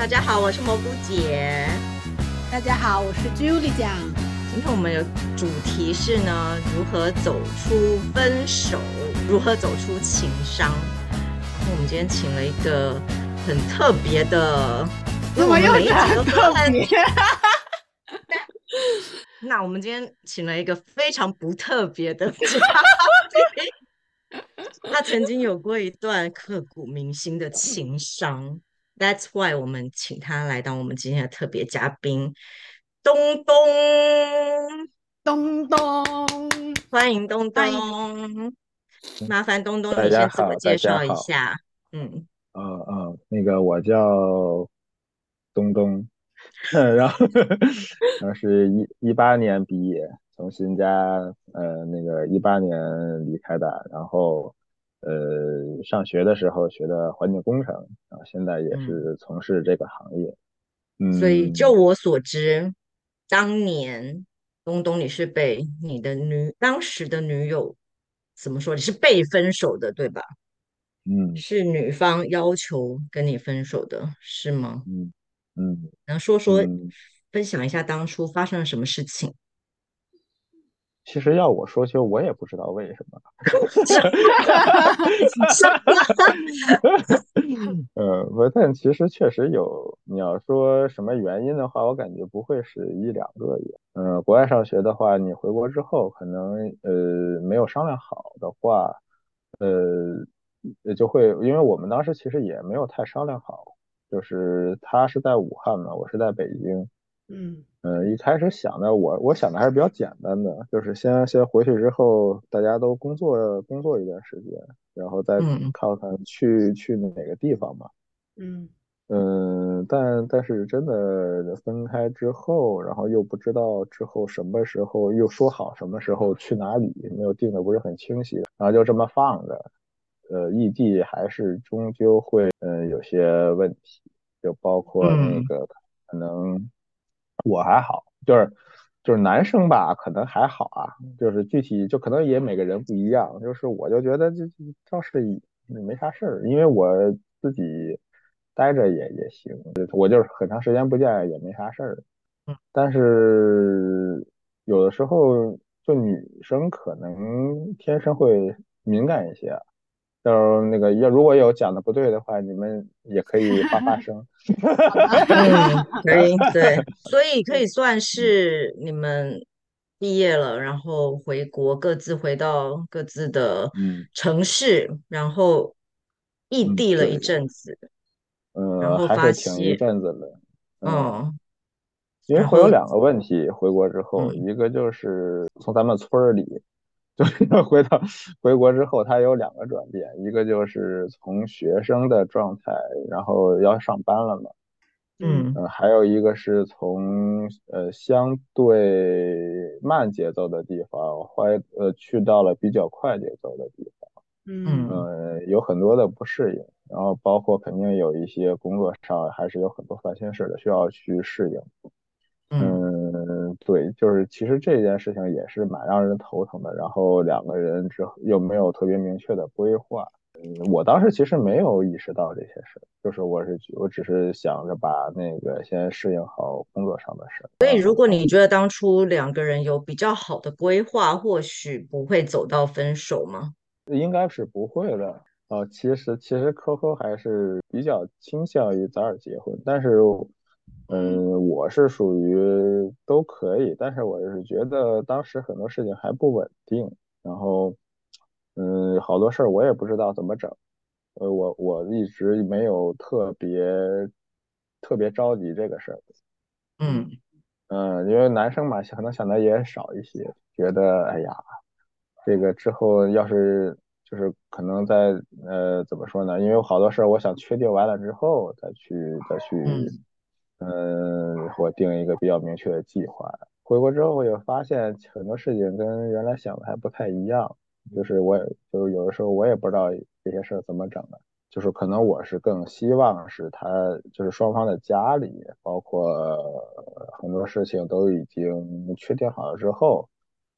大家好，我是蘑菇姐。大家好，我是 Julie 酱。今天我们的主题是呢，如何走出分手，如何走出情伤。然后我们今天请了一个很特别的，怎么又是很特别？那我们今天请了一个非常不特别的嘉宾，他曾经有过一段刻骨铭心的情伤。That's why 我们请他来当我们今天的特别嘉宾，东东，东东，欢迎东东，麻烦东东你先自我介绍一下。嗯，呃呃，那个我叫东东，然后然后是一一八年毕业，从新家呃那个一八年离开的，然后。呃，上学的时候学的环境工程，然后现在也是从事这个行业。嗯，所以就我所知，当年东东你是被你的女当时的女友怎么说？你是被分手的，对吧？嗯，是女方要求跟你分手的，是吗？嗯嗯，能说说分享一下当初发生了什么事情？其实要我说，其实我也不知道为什么。呃，不，但其实确实有。你要说什么原因的话，我感觉不会是一两个月。嗯，国外上学的话，你回国之后可能呃没有商量好的话，呃就会，因为我们当时其实也没有太商量好，就是他是在武汉嘛，我是在北京。嗯。嗯，一开始想的我，我想的还是比较简单的，就是先先回去之后，大家都工作工作一段时间，然后再看看去去哪个地方嘛。嗯嗯，但但是真的分开之后，然后又不知道之后什么时候又说好什么时候去哪里，没有定的不是很清晰，然后就这么放着。呃，异地还是终究会嗯有些问题，就包括那个可能。我还好，就是就是男生吧，可能还好啊，就是具体就可能也每个人不一样，就是我就觉得这倒是没啥事儿，因为我自己待着也也行，我就是很长时间不见也没啥事儿。但是有的时候就女生可能天生会敏感一些。就是那个要如果有讲的不对的话，你们也可以发发声。嗯，可以，对，所以可以算是你们毕业了，然后回国，各自回到各自的城市，然后异地了一。阵子，嗯，然后发现一阵子的，嗯，因为会有两个问题，回国之后，一个就是从咱们村里。就是回到回国之后，他有两个转变，一个就是从学生的状态，然后要上班了嘛，嗯。还有一个是从呃相对慢节奏的地方，怀呃去到了比较快节奏的地方，嗯。呃有很多的不适应，然后包括肯定有一些工作上还是有很多烦心事的，需要去适应。嗯，对，就是其实这件事情也是蛮让人头疼的。然后两个人之后又没有特别明确的规划，嗯，我当时其实没有意识到这些事，就是我是我只是想着把那个先适应好工作上的事。所以如果你觉得当初两个人有比较好的规划，或许不会走到分手吗？应该是不会的。呃，其实其实 Coco 还是比较倾向于早点结婚，但是。嗯，我是属于都可以，但是我是觉得当时很多事情还不稳定，然后，嗯，好多事儿我也不知道怎么整，呃，我我一直没有特别特别着急这个事儿，嗯嗯，因为男生嘛，可能想的也少一些，觉得哎呀，这个之后要是就是可能在呃怎么说呢？因为好多事儿我想确定完了之后再去再去。嗯，我定一个比较明确的计划。回国之后，我也发现很多事情跟原来想的还不太一样。就是我，就是有的时候我也不知道这些事儿怎么整的。就是可能我是更希望是他，就是双方的家里，包括很多事情都已经确定好了之后，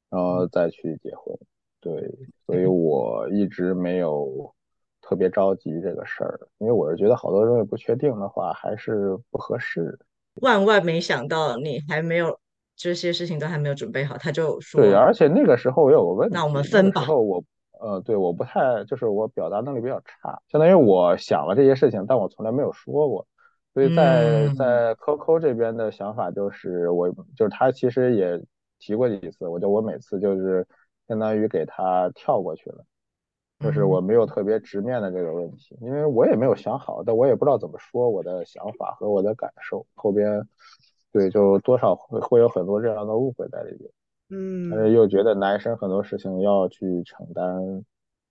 然后再去结婚。对，所以我一直没有特别着急这个事儿，因为我是觉得好多东西不确定的话还是不合适。万万没想到你还没有这些事情都还没有准备好，他就说对，而且那个时候我有个问题，那我们分吧。时候我呃，对，我不太就是我表达能力比较差，相当于我想了这些事情，但我从来没有说过。所以在在 QQ 这边的想法就是，我就是他其实也提过几次，我就我每次就是相当于给他跳过去了，就是我没有特别直面的这个问题，因为我也没有想好，但我也不知道怎么说我的想法和我的感受。后边对，就多少会会有很多这样的误会在里边，嗯，但是又觉得男生很多事情要去承担。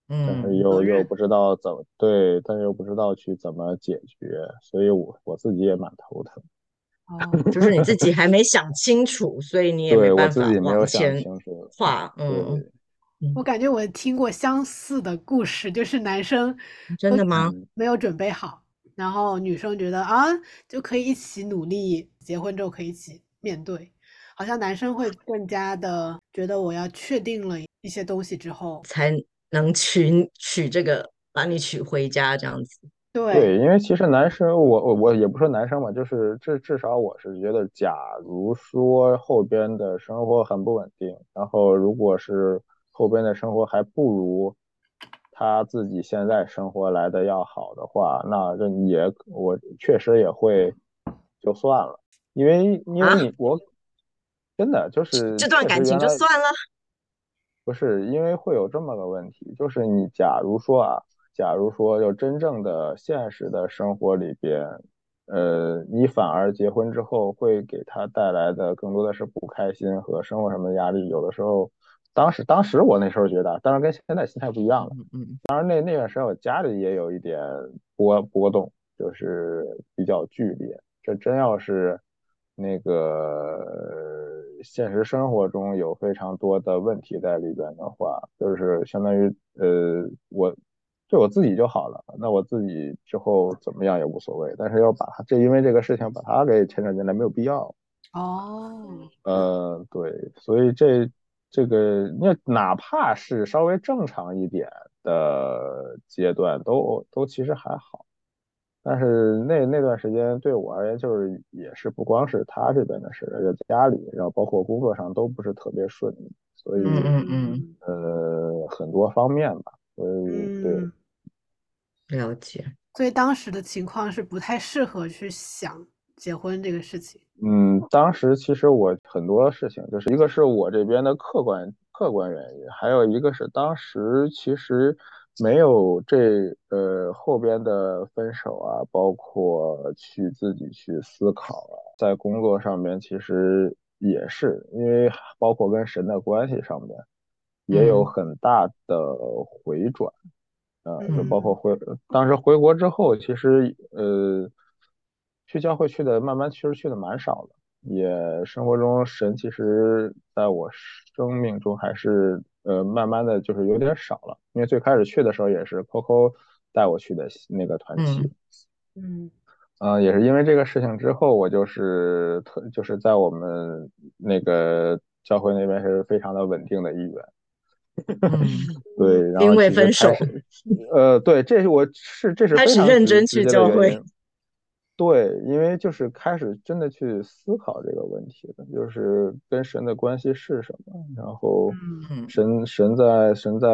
嗯但是又又不知道怎么对，但是又不知道去怎么解决，所以我我自己也蛮头疼。哦，就是你自己还没想清楚，所以你也没办法往前画。嗯，我感觉我听过相似的故事，就是男生真的吗？没有准备好，然后女生觉得啊，就可以一起努力，结婚之后可以一起面对。好像男生会更加的觉得我要确定了一些东西之后才。能娶娶这个，把你娶回家这样子。对对，因为其实男生，我我我也不说男生嘛，就是至至少我是觉得，假如说后边的生活很不稳定，然后如果是后边的生活还不如他自己现在生活来的要好的话，那这也我确实也会就算了，因为因为你我真的就是这段感情就算了。不是因为会有这么个问题，就是你假如说啊，假如说就真正的现实的生活里边，呃，你反而结婚之后会给他带来的更多的是不开心和生活上的压力。有的时候，当时当时我那时候觉得，当然跟现在心态不一样了。嗯，当然那那段时间我家里也有一点波波动，就是比较剧烈。这真要是那个。现实生活中有非常多的问题在里边的话，就是相当于呃，我对我自己就好了，那我自己之后怎么样也无所谓。但是要把他这因为这个事情把他给牵扯进来，没有必要。哦，呃，对，所以这这个那哪怕是稍微正常一点的阶段，都都其实还好。但是那那段时间对我而言，就是也是不光是他这边的事，而且家里，然后包括工作上都不是特别顺利，所以嗯嗯呃很多方面吧，所以对了解。所以当时的情况是不太适合去想结婚这个事情。嗯，当时其实我很多事情，就是一个是我这边的客观客观原因，还有一个是当时其实。没有这呃后边的分手啊，包括去自己去思考啊，在工作上面其实也是因为包括跟神的关系上面也有很大的回转，啊，就包括回当时回国之后，其实呃去教会去的慢慢其实去的蛮少的，也生活中神其实在我生命中还是。呃，慢慢的就是有点少了，因为最开始去的时候也是 Coco 带我去的那个团体，嗯，嗯，也是因为这个事情之后，我就是特就是在我们那个教会那边是非常的稳定的一员，对，然后因为分手，呃，对，这是我是这是开始认真去教会。对，因为就是开始真的去思考这个问题了，就是跟神的关系是什么，然后神神在神在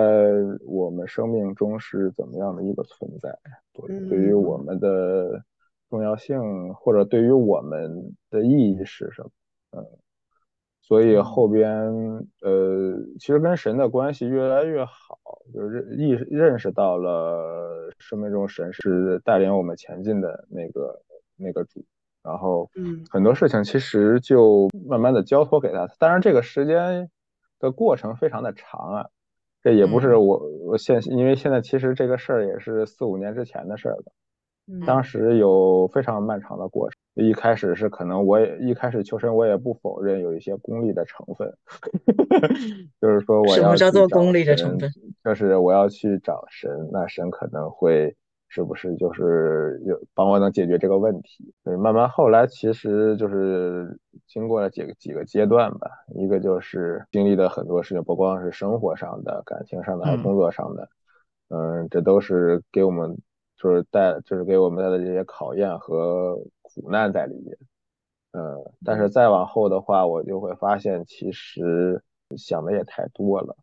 我们生命中是怎么样的一个存在？对，对于我们的重要性或者对于我们的意义是什么？嗯，所以后边呃，其实跟神的关系越来越好，就是意认识到了生命中神是带领我们前进的那个。那个主，然后嗯，很多事情其实就慢慢的交托给他，当然这个时间的过程非常的长啊，这也不是我我现因为现在其实这个事儿也是四五年之前的事儿了，当时有非常漫长的过程，一开始是可能我也一开始求神我也不否认有一些功利的成分，就是说我要什么叫做功利的成分？就是我要去找神，那神可能会。是不是就是有帮我能解决这个问题？对，慢慢后来其实就是经过了几个几个阶段吧，一个就是经历的很多事情，不光是生活上的、感情上的，还有工作上的。嗯，这都是给我们就是带就是给我们带的这些考验和苦难在里面。嗯，但是再往后的话，我就会发现其实想的也太多了，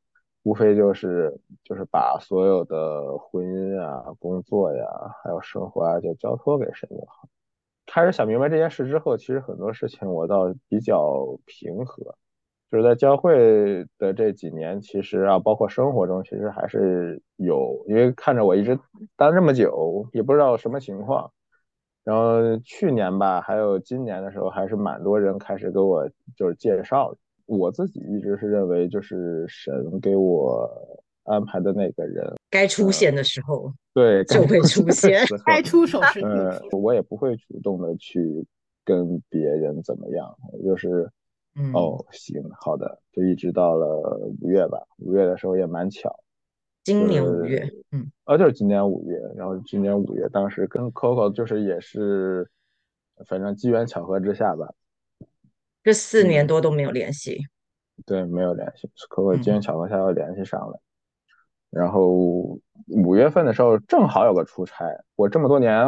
无非就是就是把所有的婚姻啊、工作呀，还有生活啊，就交托给神就好。开始想明白这件事之后，其实很多事情我倒比较平和。就是在教会的这几年，其实啊，包括生活中，其实还是有，因为看着我一直待这么久，也不知道什么情况。然后去年吧，还有今年的时候，还是蛮多人开始给我就是介绍。我自己一直是认为，就是神给我安排的那个人，该出现的时候，对，就会出现，该出手时，嗯，我也不会主动的去跟别人怎么样，就是。哦，行，好的，就一直到了五月吧。五月的时候也蛮巧，今年五月，嗯，啊，就是今年五月。然后今年五月，当时跟 Coco 就是也是，反正机缘巧合之下吧。这四年多都没有联系。对，没有联系。Coco 机缘巧合下又联系上了。然后五月份的时候正好有个出差，我这么多年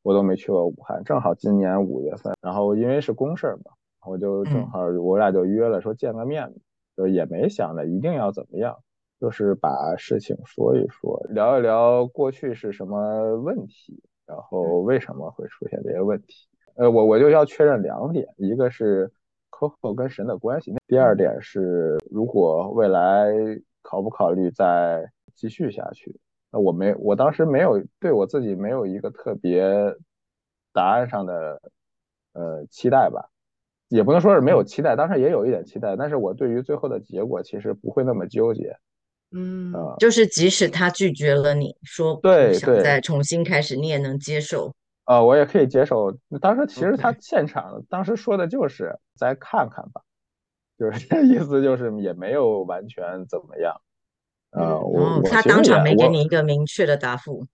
我都没去过武汉，正好今年五月份，然后因为是公事嘛。我就正好，我俩就约了，说见个面，就也没想着一定要怎么样，就是把事情说一说，聊一聊过去是什么问题，然后为什么会出现这些问题。呃，我我就要确认两点，一个是 Coco 跟神的关系，第二点是如果未来考不考虑再继续下去。那我没，我当时没有对我自己没有一个特别答案上的呃期待吧。也不能说是没有期待，当时也有一点期待，但是我对于最后的结果其实不会那么纠结。嗯，就是即使他拒绝了你说对想再重新开始，你也能接受。啊，我也可以接受。当时其实他现场当时说的就是再看看吧，就是这 意思，就是也没有完全怎么样。呃，我他当场没给你一个明确的答复。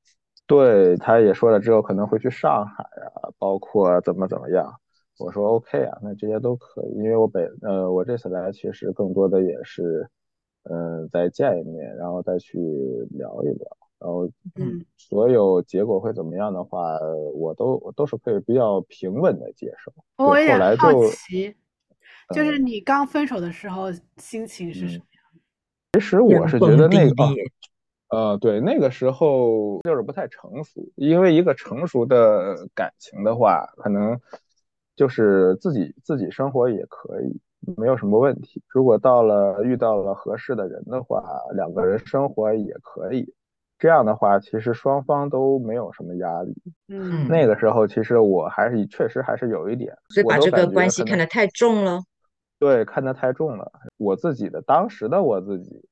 对，他也说了之后可能会去上海啊，包括怎么怎么样。我说 OK 啊，那这些都可以，因为我本呃，我这次来其实更多的也是，嗯，再见一面，然后再去聊一聊，然后嗯，所有结果会怎么样的话，我都我都是可以比较平稳的接受。我也好奇，就是你刚分手的时候心情是什么样的？其实我是觉得那个，呃，对，那个时候就是不太成熟，因为一个成熟的感情的话，可能。就是自己自己生活也可以，没有什么问题。如果到了遇到了合适的人的话，两个人生活也可以。这样的话，其实双方都没有什么压力。嗯，那个时候其实我还是确实还是有一点，所以把这个关系看得太重了。对，看得太重了。我自己的当时的我自己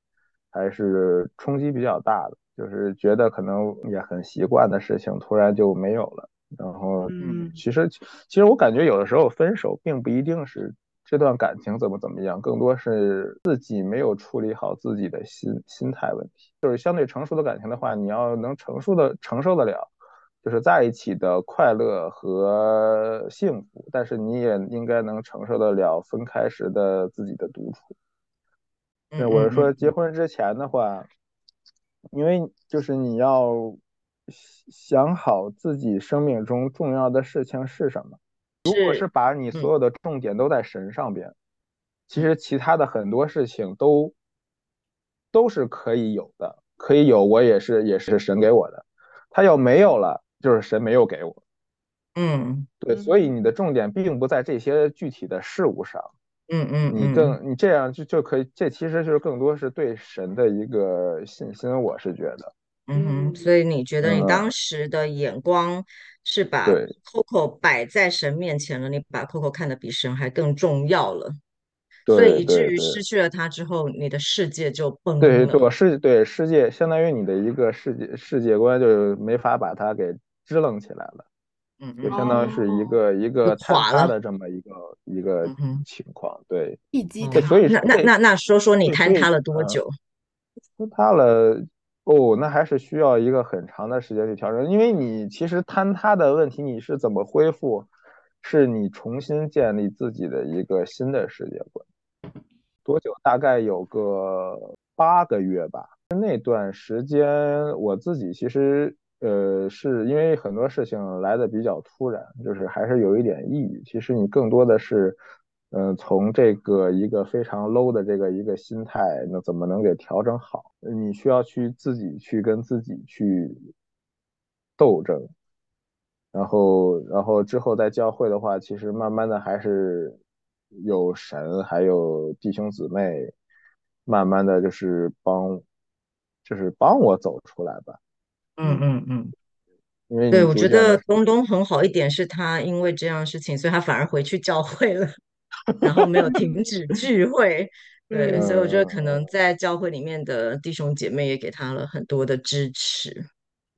还是冲击比较大的，就是觉得可能也很习惯的事情突然就没有了。然后，嗯，其实，其实我感觉有的时候分手并不一定是这段感情怎么怎么样，更多是自己没有处理好自己的心心态问题。就是相对成熟的感情的话，你要能成熟的承受得了，就是在一起的快乐和幸福，但是你也应该能承受得了分开时的自己的独处。那我是说，结婚之前的话，因为就是你要。想好自己生命中重要的事情是什么。如果是把你所有的重点都在神上边，其实其他的很多事情都都是可以有的，可以有。我也是，也是神给我的。他要没有了，就是神没有给我。嗯，对。所以你的重点并不在这些具体的事物上。嗯嗯。你更你这样就就可以，这其实就是更多是对神的一个信心。我是觉得。嗯哼，所以你觉得你当时的眼光是把 Coco 摆在神面前了，你把 Coco 看得比神还更重要了，所以以至于失去了它之后，你的世界就崩了。对，我世对世界相当于你的一个世界世界观就没法把它给支棱起来了，嗯，就相当于是一个一个塌塌的这么一个一个情况，对，一击所以那那那那说说你坍塌了多久？坍塌了。哦，那还是需要一个很长的时间去调整，因为你其实坍塌的问题，你是怎么恢复？是你重新建立自己的一个新的世界观。多久？大概有个八个月吧。那段时间我自己其实呃是因为很多事情来的比较突然，就是还是有一点抑郁。其实你更多的是，嗯，从这个一个非常 low 的这个一个心态，那怎么能给调整好？你需要去自己去跟自己去斗争。然后，然后之后在教会的话，其实慢慢的还是有神，还有弟兄姊妹，慢慢的就是帮，就是帮我走出来吧。嗯嗯嗯。因为对，我觉得东东很好一点是他因为这样事情，所以他反而回去教会了，然后没有停止 聚会。对，所以我觉得可能在教会里面的弟兄姐妹也给他了很多的支持。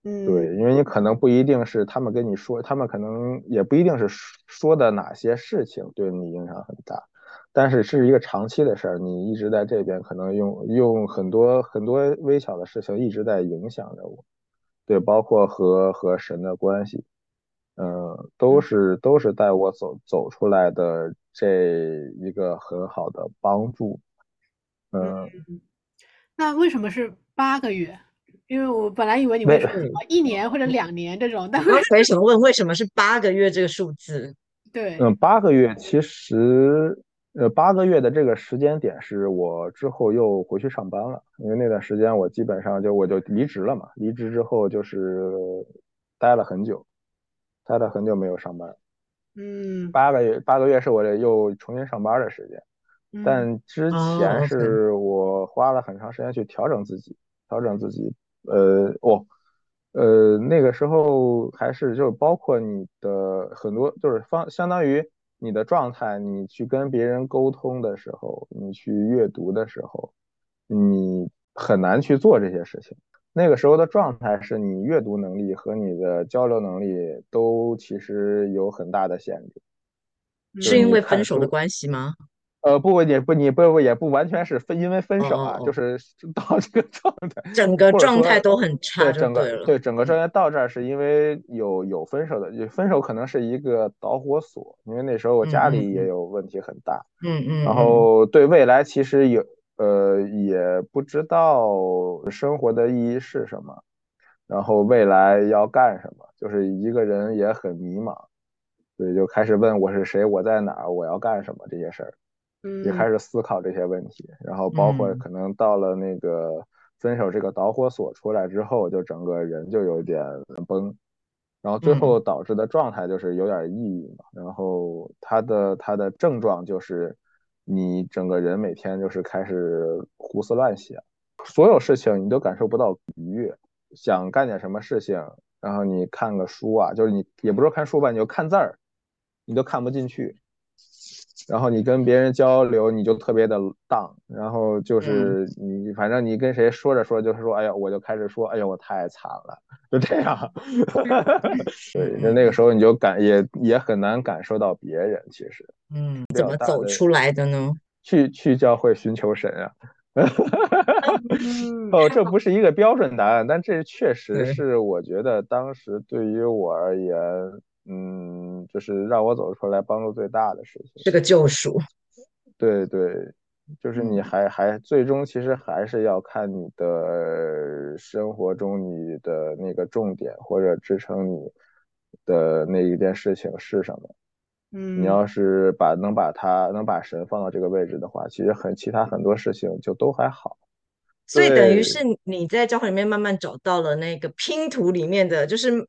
嗯，对，因为你可能不一定是他们跟你说，他们可能也不一定是说的哪些事情对你影响很大，但是是一个长期的事儿，你一直在这边，可能用用很多很多微小的事情一直在影响着我，对，包括和和神的关系，嗯，都是都是带我走走出来的这一个很好的帮助，嗯，那为什么是八个月？因为我本来以为你会说一年或者两年这种，但为什么问为什么是八个月这个数字？对，嗯，八个月其实，呃，八个月的这个时间点是我之后又回去上班了，因为那段时间我基本上就我就离职了嘛，离职之后就是待了很久，待了很久没有上班。嗯，八个月，八个月是我又重新上班的时间，但之前是我花了很长时间去调整自己，调整自己。呃，哦，呃，那个时候还是就是包括你的很多，就是方相当于你的状态，你去跟别人沟通的时候，你去阅读的时候，你很难去做这些事情。那个时候的状态是你阅读能力和你的交流能力都其实有很大的限制。是因为分手的关系吗？呃，不不也不你不不也不完全是分因为分手啊，就是到这个状态，整个状态都很差，对整个对整个状态到这儿是因为有有分手的，分手可能是一个导火索，因为那时候我家里也有问题很大，嗯嗯，然后对未来其实有呃也不知道生活的意义是什么，然后未来要干什么，就是一个人也很迷茫，所以就开始问我是谁，我在哪儿，我要干什么这些事儿。也开始思考这些问题，然后包括可能到了那个分手这个导火索出来之后，就整个人就有点崩，然后最后导致的状态就是有点抑郁嘛。然后他的他的症状就是你整个人每天就是开始胡思乱想，所有事情你都感受不到愉悦，想干点什么事情，然后你看个书啊，就是你也不说看书吧，你就看字儿，你都看不进去。然后你跟别人交流，你就特别的荡，然后就是你反正你跟谁说着说着就是说，哎呀，我就开始说，哎呀，我太惨了，就这样。对，那那个时候你就感也也很难感受到别人，其实。嗯，怎么走出来的呢？去去教会寻求神啊。哦，这不是一个标准答案，但这确实是我觉得当时对于我而言。嗯，就是让我走出来，帮助最大的事情是个救赎。对对，就是你还还最终其实还是要看你的生活中你的那个重点或者支撑你的那一件事情是什么。嗯，你要是把能把它能把神放到这个位置的话，其实很其他很多事情就都还好。所以等于是你在教会里面慢慢找到了那个拼图里面的就是。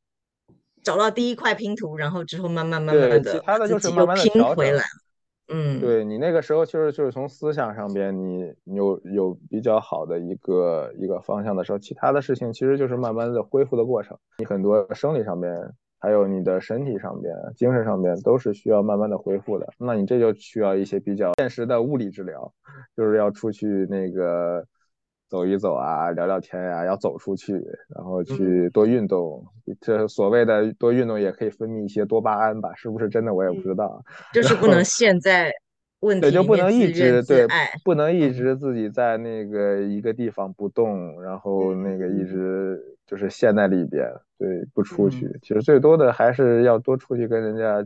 找到第一块拼图，然后之后慢慢慢慢的，其他的就是慢慢拼回来。嗯，对你那个时候其实就是从思想上边，你有有比较好的一个一个方向的时候，其他的事情其实就是慢慢的恢复的过程。你很多生理上边，还有你的身体上边、精神上边都是需要慢慢的恢复的。那你这就需要一些比较现实的物理治疗，就是要出去那个。走一走啊，聊聊天呀，要走出去，然后去多运动。这所谓的多运动也可以分泌一些多巴胺吧？是不是真的？我也不知道。就是不能陷在 问题对，就不能一直对，不能一直自己在那个一个地方不动，然后那个一直就是陷在里边，对，不出去。其实最多的还是要多出去跟人家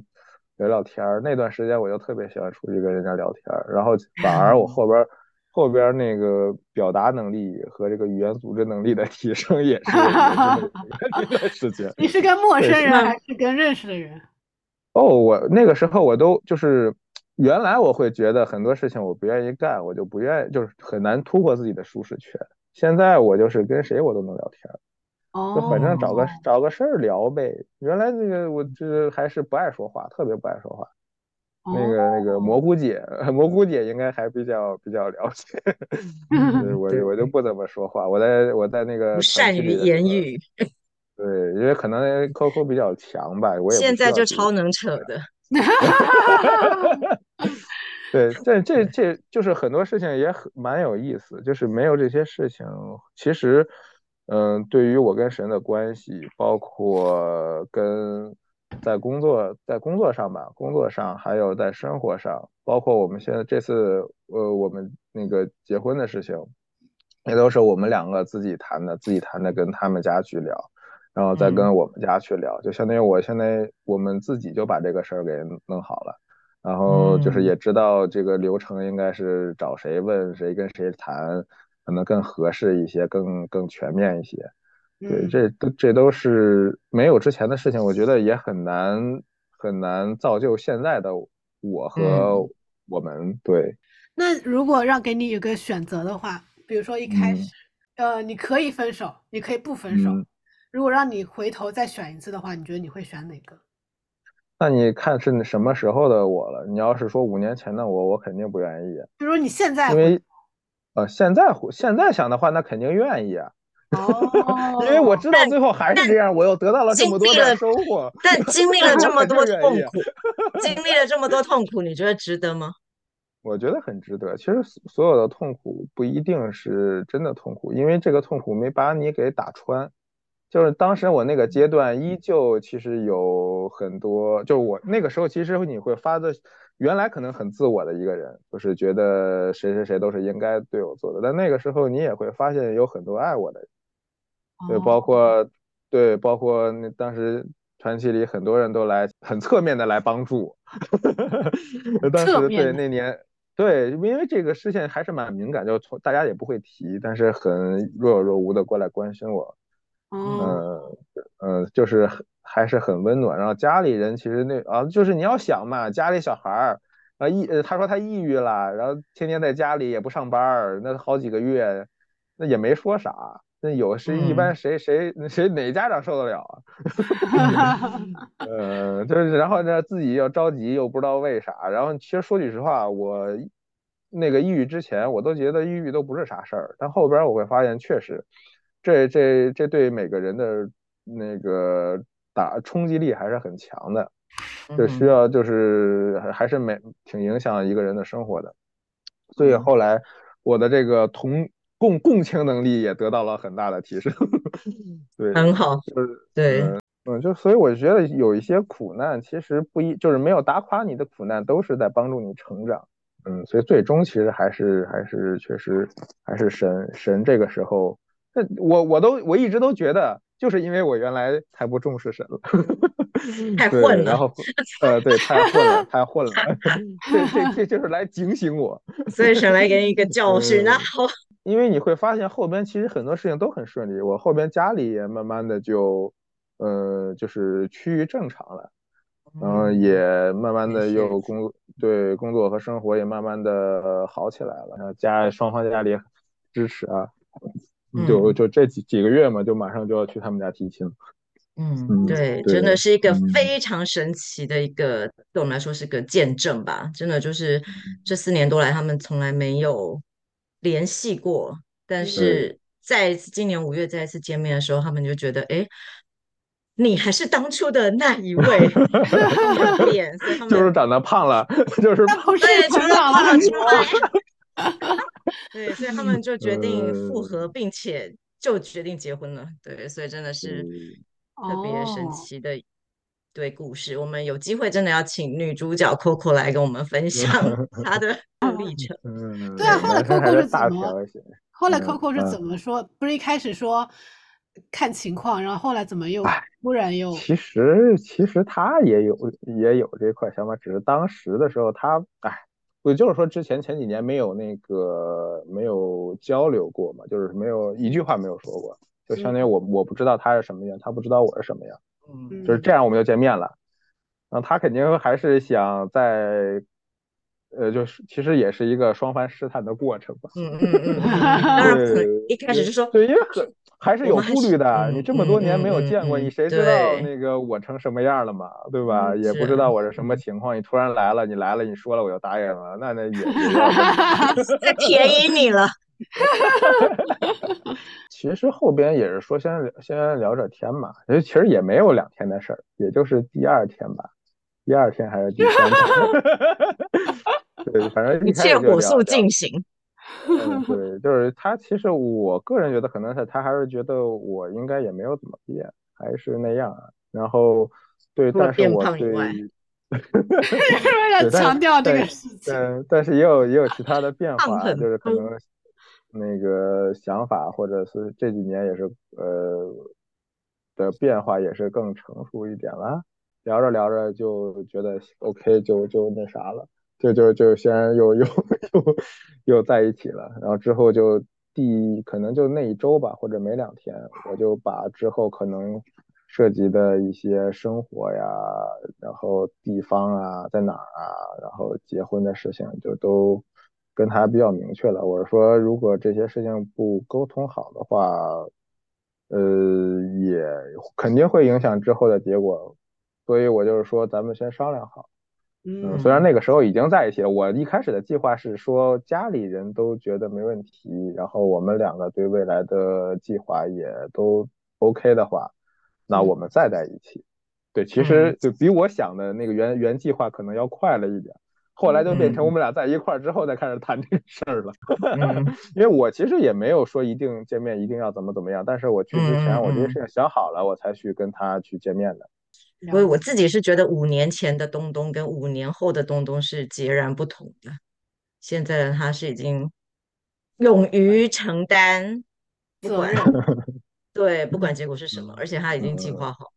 聊聊天儿。那段时间我就特别喜欢出去跟人家聊天儿，然后反而我后边。后边那个表达能力和这个语言组织能力的提升也是事情。你是跟陌生人还是跟认识的人？哦，我那个时候我都就是原来我会觉得很多事情我不愿意干，我就不愿意，就是很难突破自己的舒适圈。现在我就是跟谁我都能聊天，就反正找个找个事儿聊呗。原来那个我就是还是不爱说话，特别不爱说话。那个那个蘑菇姐，蘑菇姐应该还比较比较了解，我我就不怎么说话，我在我在那个不善于言语，对，因为可能 Coco 比较强吧，我也现在就超能扯的，对，这这这就是很多事情也很蛮有意思，就是没有这些事情，其实嗯，对于我跟神的关系，包括跟。在工作，在工作上吧，工作上还有在生活上，包括我们现在这次，呃，我们那个结婚的事情，也都是我们两个自己谈的，自己谈的，跟他们家去聊，然后再跟我们家去聊，就相当于我现在我们自己就把这个事儿给弄好了，然后就是也知道这个流程应该是找谁问谁跟谁谈，可能更合适一些，更更全面一些。对，这都这都是没有之前的事情，我觉得也很难很难造就现在的我和我们。对，那如果让给你有个选择的话，比如说一开始，呃，你可以分手，你可以不分手。如果让你回头再选一次的话，你觉得你会选哪个？那你看是什么时候的我了？你要是说五年前的我，我肯定不愿意。比如你现在，因为呃，现在现在想的话，那肯定愿意啊。哦，因为我知道最后还是这样，我又得到了这么多的收获。但经历了这么多 痛苦，经历了这么多痛苦，你觉得值得吗？我觉得很值得。其实所有的痛苦不一定是真的痛苦，因为这个痛苦没把你给打穿。就是当时我那个阶段，依旧其实有很多，就是我那个时候，其实你会发的，原来可能很自我的一个人，就是觉得谁谁谁都是应该对我做的。但那个时候，你也会发现有很多爱我的人。对，包括对，包括那当时传奇里很多人都来很侧面的来帮助。当时对那年，对，因为这个事情还是蛮敏感，就从大家也不会提，但是很若有若无的过来关心我。嗯嗯，就是还是很温暖。然后家里人其实那啊，就是你要想嘛，家里小孩儿啊抑，他说他抑郁了，然后天天在家里也不上班，那好几个月，那也没说啥。那有是一般谁谁 谁哪家长受得了啊？呃，就是然后呢自己又着急又不知道为啥，然后其实说句实话，我那个抑郁之前我都觉得抑郁都不是啥事儿，但后边我会发现确实，这这这对每个人的那个打冲击力还是很强的，就需要就是还是没挺影响一个人的生活的，所以后来我的这个同。共共情能力也得到了很大的提升，对，很好，就是对，嗯，就所以我觉得有一些苦难其实不一，就是没有打垮你的苦难都是在帮助你成长，嗯，所以最终其实还是还是确实还是神神这个时候，那我我都我一直都觉得就是因为我原来太不重视神了，太混了，然后呃对太混了太混了，这这这就是来警醒我，所以神来给你一个教训，那好。因为你会发现后边其实很多事情都很顺利，我后边家里也慢慢的就，呃，就是趋于正常了，然后也慢慢的又工对工作和生活也慢慢的好起来了，然后家双方家里支持啊，就就这几几个月嘛，就马上就要去他们家提亲。嗯，对，真的是一个非常神奇的一个，对我们来说是个见证吧，真的就是这四年多来他们从来没有。联系过，但是在今年五月再一次见面的时候，他们就觉得，哎，你还是当初的那一位 脸，所以他们就是长得胖了，就是对，除了胖了 之外，对，所以他们就决定复合，并且就决定结婚了。对，所以真的是特别神奇的。对故事，我们有机会真的要请女主角 Coco 来跟我们分享 她的 历程。嗯，对啊，后来 Coco 是怎么？后来 Coco 是怎么说？不是一开始说看情况，然后后来怎么又突然又？其实其实他也有也有这块想法，只是当时的时候他哎，不就是说之前前几年没有那个没有交流过嘛，就是没有一句话没有说过，就相当于我我不知道他是什么样，他不知道我是什么样，嗯，就是这样我们就见面了，然后他肯定还是想在。呃，就是其实也是一个双方试探的过程吧。嗯嗯嗯。对，一开始就说，对，因为很还是有顾虑的。你这么多年没有见过，你谁知道那个我成什么样了嘛？对吧？也不知道我是什么情况。你突然来了，你来了，你说了我就答应了，那那也 在 便宜你了。其实后边也是说先聊先聊着天嘛，其实也没有两天的事儿，也就是第二天吧，第二天还是第三天。对，反正一切火速进行。嗯，对，就是他。其实我个人觉得，可能是他还是觉得我应该也没有怎么变，还是那样。啊然后，对，但是我对，为了强调这个事情。嗯，但是也有也有其他的变化，就是可能那个想法，或者是这几年也是呃的变化，也是更成熟一点了。聊着聊着就觉得 OK，就就那啥了。就就就先又又又又在一起了，然后之后就第可能就那一周吧，或者没两天，我就把之后可能涉及的一些生活呀，然后地方啊，在哪儿啊，然后结婚的事情就都跟他比较明确了。我是说，如果这些事情不沟通好的话，呃，也肯定会影响之后的结果，所以我就是说，咱们先商量好。嗯，虽然那个时候已经在一起了，我一开始的计划是说家里人都觉得没问题，然后我们两个对未来的计划也都 OK 的话，那我们再在一起。对，其实就比我想的那个原原计划可能要快了一点，后来就变成我们俩在一块儿之后再开始谈这个事儿了。因为我其实也没有说一定见面一定要怎么怎么样，但是我去之前我这些事情想好了，我才去跟他去见面的。所以我自己是觉得五年前的东东跟五年后的东东是截然不同的。现在的他是已经勇于承担，责任 对不管结果是什么，而且他已经计划好。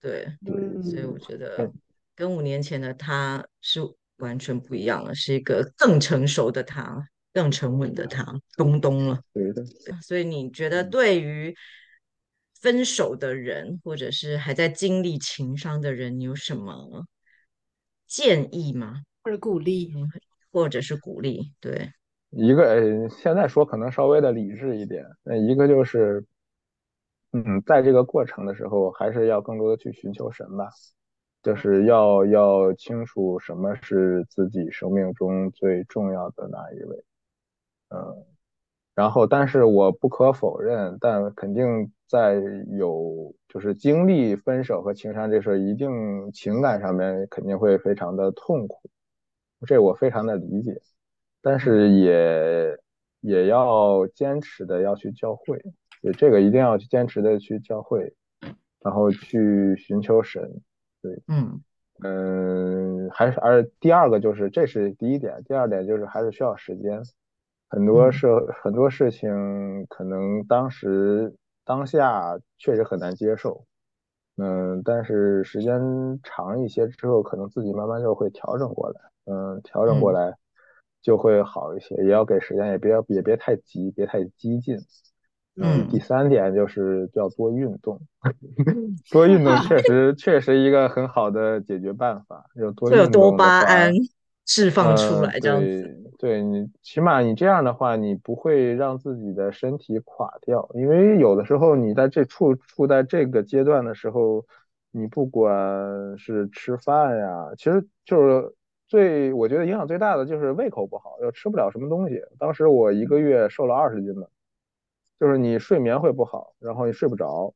对对，所以我觉得跟五年前的他是完全不一样了，是一个更成熟的他，更沉稳的他，东东了。对的。所以你觉得对于？分手的人，或者是还在经历情伤的人，你有什么建议吗？或者鼓励，或者是鼓励？对，一个现在说可能稍微的理智一点，那一个就是，嗯，在这个过程的时候，还是要更多的去寻求神吧，就是要要清楚什么是自己生命中最重要的那一位，嗯。然后，但是我不可否认，但肯定在有就是经历分手和情伤这事儿，一定情感上面肯定会非常的痛苦，这我非常的理解。但是也也要坚持的要去教会，对这个一定要去坚持的去教会，然后去寻求神。对，嗯嗯，还是而第二个就是这是第一点，第二点就是还是需要时间。很多事很多事情可能当时当下确实很难接受，嗯，但是时间长一些之后，可能自己慢慢就会调整过来，嗯，调整过来就会好一些。也要给时间，也别也别太急，别太激进。嗯，第三点就是要多运动，多运动 确实确实一个很好的解决办法。有多运动多巴胺释放出来，这样子。对你，起码你这样的话，你不会让自己的身体垮掉。因为有的时候你在这处处在这个阶段的时候，你不管是吃饭呀，其实就是最我觉得影响最大的就是胃口不好，又吃不了什么东西。当时我一个月瘦了二十斤呢，就是你睡眠会不好，然后你睡不着，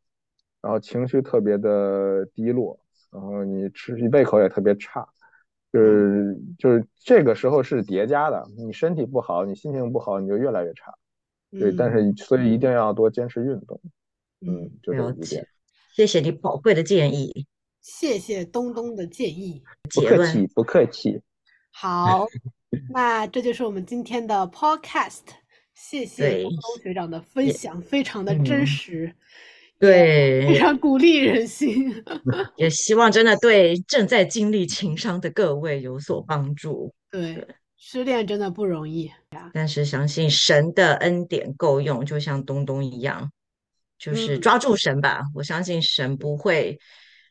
然后情绪特别的低落，然后你吃你胃口也特别差。就是就是这个时候是叠加的，你身体不好，你心情不好，你就越来越差。对，但是所以一定要多坚持运动。嗯，了解。谢谢你宝贵的建议。谢谢东东的建议。不客气，不客气。好，那这就是我们今天的 Podcast。谢谢东东学长的分享，非常的真实。对，非常鼓励人心，也希望真的对正在经历情伤的各位有所帮助。对，失恋真的不容易呀。但是相信神的恩典够用，就像东东一样，就是抓住神吧。我相信神不会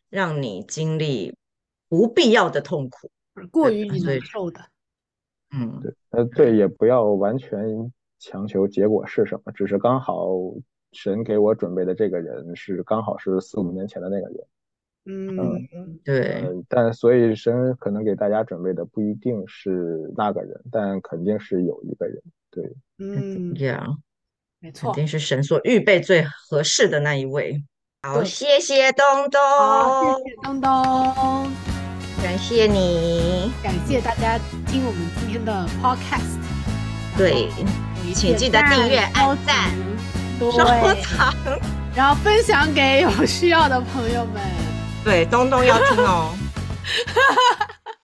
让你经历不必要的痛苦，过于你难受的。嗯，对，呃，对，也不要完全强求结果是什么，只是刚好神给我准备的这个人是刚好是四五年前的那个人。嗯嗯，对。但所以神可能给大家准备的不一定是那个人，但肯定是有一个人。对，嗯，Yeah，没错，肯定是神所预备最合适的那一位。好，谢谢东东，谢谢东东，感谢你，感谢大家听我们今天的 Podcast。对，请记得订阅、按赞、收藏，然后分享给有需要的朋友们。对，东东要听哦。